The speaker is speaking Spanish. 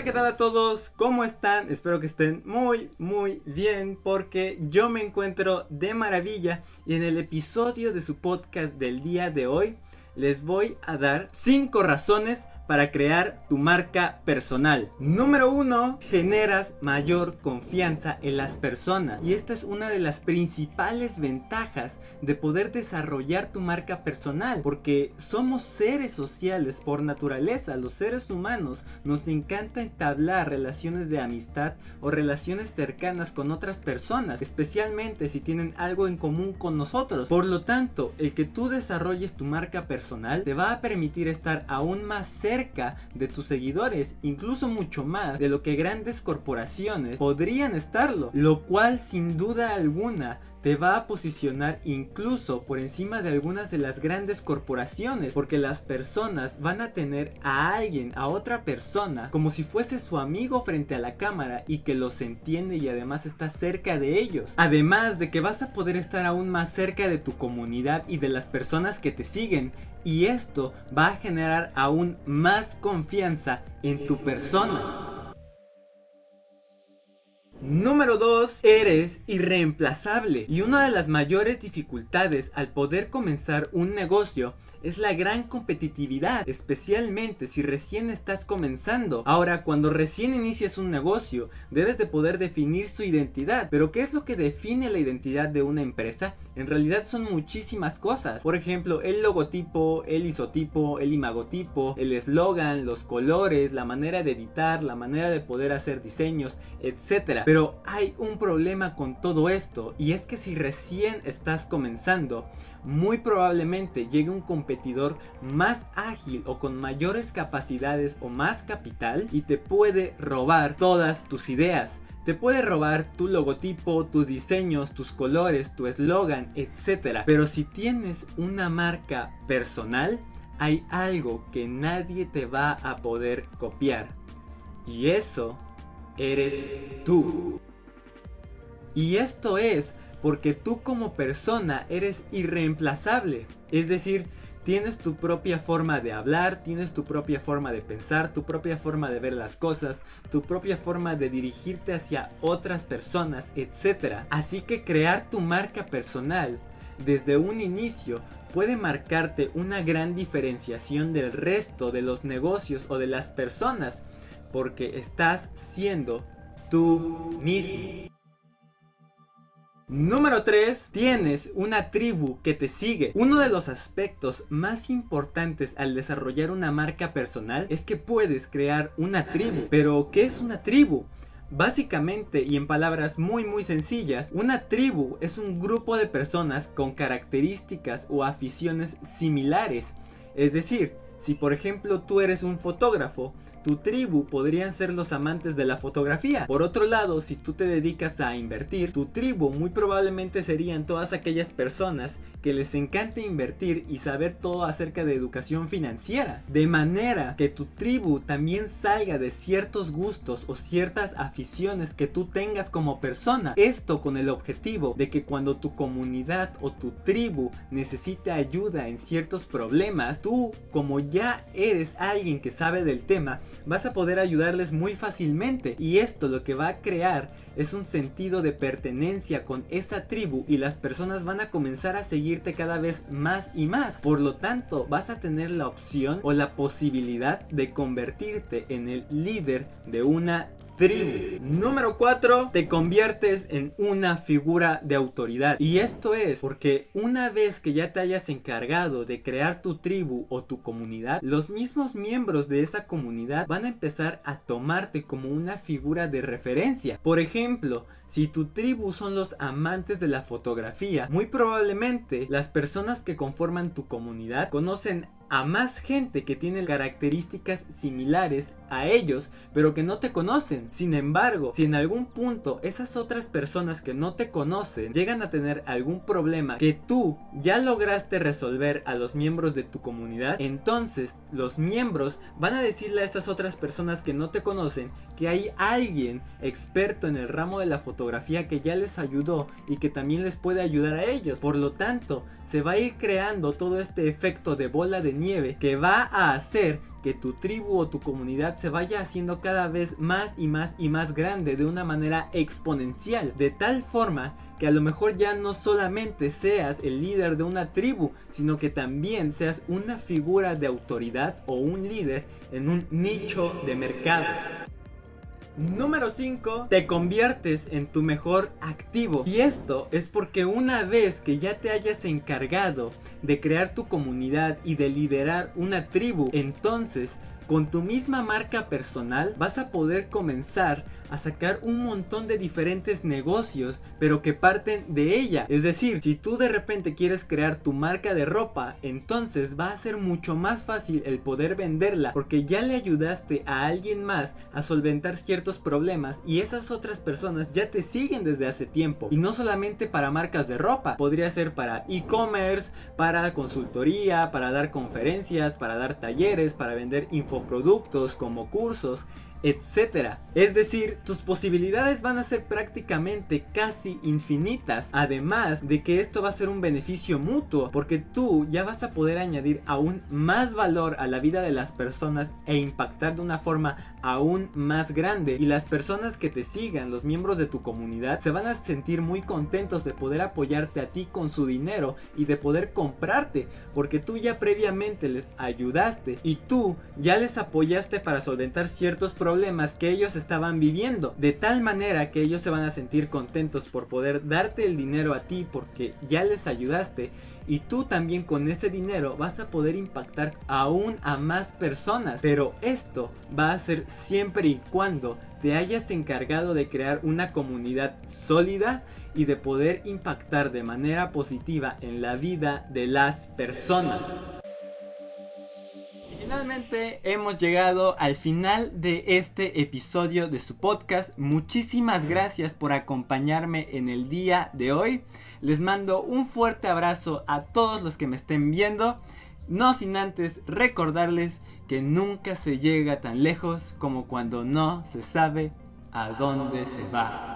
Hola, ¿qué tal a todos? ¿Cómo están? Espero que estén muy, muy bien porque yo me encuentro de maravilla y en el episodio de su podcast del día de hoy les voy a dar 5 razones para crear tu marca personal. Número uno, generas mayor confianza en las personas. Y esta es una de las principales ventajas de poder desarrollar tu marca personal. Porque somos seres sociales por naturaleza. Los seres humanos nos encanta entablar relaciones de amistad o relaciones cercanas con otras personas. Especialmente si tienen algo en común con nosotros. Por lo tanto, el que tú desarrolles tu marca personal te va a permitir estar aún más cerca de tus seguidores, incluso mucho más de lo que grandes corporaciones podrían estarlo, lo cual sin duda alguna te va a posicionar incluso por encima de algunas de las grandes corporaciones porque las personas van a tener a alguien, a otra persona como si fuese su amigo frente a la cámara y que los entiende y además está cerca de ellos. Además de que vas a poder estar aún más cerca de tu comunidad y de las personas que te siguen y esto va a generar aún más confianza en tu persona. Número 2. Eres irreemplazable. Y una de las mayores dificultades al poder comenzar un negocio es la gran competitividad, especialmente si recién estás comenzando. Ahora, cuando recién inicias un negocio, debes de poder definir su identidad. Pero ¿qué es lo que define la identidad de una empresa? En realidad son muchísimas cosas. Por ejemplo, el logotipo, el isotipo, el imagotipo, el eslogan, los colores, la manera de editar, la manera de poder hacer diseños, etc. Pero hay un problema con todo esto y es que si recién estás comenzando, muy probablemente llegue un competidor más ágil o con mayores capacidades o más capital y te puede robar todas tus ideas. Te puede robar tu logotipo, tus diseños, tus colores, tu eslogan, etc. Pero si tienes una marca personal, hay algo que nadie te va a poder copiar. Y eso eres tú. Y esto es porque tú como persona eres irreemplazable. Es decir, tienes tu propia forma de hablar, tienes tu propia forma de pensar, tu propia forma de ver las cosas, tu propia forma de dirigirte hacia otras personas, etc. Así que crear tu marca personal desde un inicio puede marcarte una gran diferenciación del resto de los negocios o de las personas porque estás siendo tú mismo. Número 3. Tienes una tribu que te sigue. Uno de los aspectos más importantes al desarrollar una marca personal es que puedes crear una tribu. Pero, ¿qué es una tribu? Básicamente y en palabras muy muy sencillas, una tribu es un grupo de personas con características o aficiones similares. Es decir, si por ejemplo tú eres un fotógrafo, tu tribu podrían ser los amantes de la fotografía. Por otro lado, si tú te dedicas a invertir, tu tribu muy probablemente serían todas aquellas personas que les encanta invertir y saber todo acerca de educación financiera. De manera que tu tribu también salga de ciertos gustos o ciertas aficiones que tú tengas como persona. Esto con el objetivo de que cuando tu comunidad o tu tribu necesite ayuda en ciertos problemas, tú como ya eres alguien que sabe del tema, vas a poder ayudarles muy fácilmente. Y esto lo que va a crear es un sentido de pertenencia con esa tribu y las personas van a comenzar a seguirte cada vez más y más. Por lo tanto, vas a tener la opción o la posibilidad de convertirte en el líder de una Número 4, te conviertes en una figura de autoridad. Y esto es porque una vez que ya te hayas encargado de crear tu tribu o tu comunidad, los mismos miembros de esa comunidad van a empezar a tomarte como una figura de referencia. Por ejemplo, si tu tribu son los amantes de la fotografía, muy probablemente las personas que conforman tu comunidad conocen a más gente que tiene características similares a ellos, pero que no te conocen. Sin embargo, si en algún punto esas otras personas que no te conocen llegan a tener algún problema que tú ya lograste resolver a los miembros de tu comunidad, entonces los miembros van a decirle a esas otras personas que no te conocen que hay alguien experto en el ramo de la fotografía que ya les ayudó y que también les puede ayudar a ellos. Por lo tanto, se va a ir creando todo este efecto de bola de nieve que va a hacer que tu tribu o tu comunidad se vaya haciendo cada vez más y más y más grande de una manera exponencial, de tal forma que a lo mejor ya no solamente seas el líder de una tribu, sino que también seas una figura de autoridad o un líder en un nicho de mercado. Número 5. Te conviertes en tu mejor activo. Y esto es porque una vez que ya te hayas encargado de crear tu comunidad y de liderar una tribu, entonces con tu misma marca personal vas a poder comenzar a sacar un montón de diferentes negocios, pero que parten de ella. Es decir, si tú de repente quieres crear tu marca de ropa, entonces va a ser mucho más fácil el poder venderla, porque ya le ayudaste a alguien más a solventar ciertos problemas y esas otras personas ya te siguen desde hace tiempo. Y no solamente para marcas de ropa, podría ser para e-commerce, para consultoría, para dar conferencias, para dar talleres, para vender infoproductos como cursos etcétera. Es decir, tus posibilidades van a ser prácticamente casi infinitas. Además de que esto va a ser un beneficio mutuo, porque tú ya vas a poder añadir aún más valor a la vida de las personas e impactar de una forma aún más grande. Y las personas que te sigan, los miembros de tu comunidad, se van a sentir muy contentos de poder apoyarte a ti con su dinero y de poder comprarte, porque tú ya previamente les ayudaste y tú ya les apoyaste para solventar ciertos problemas problemas que ellos estaban viviendo. De tal manera que ellos se van a sentir contentos por poder darte el dinero a ti porque ya les ayudaste. Y tú también con ese dinero vas a poder impactar aún a más personas. Pero esto va a ser siempre y cuando te hayas encargado de crear una comunidad sólida y de poder impactar de manera positiva en la vida de las personas finalmente hemos llegado al final de este episodio de su podcast. Muchísimas gracias por acompañarme en el día de hoy. Les mando un fuerte abrazo a todos los que me estén viendo. No sin antes recordarles que nunca se llega tan lejos como cuando no se sabe a dónde se va.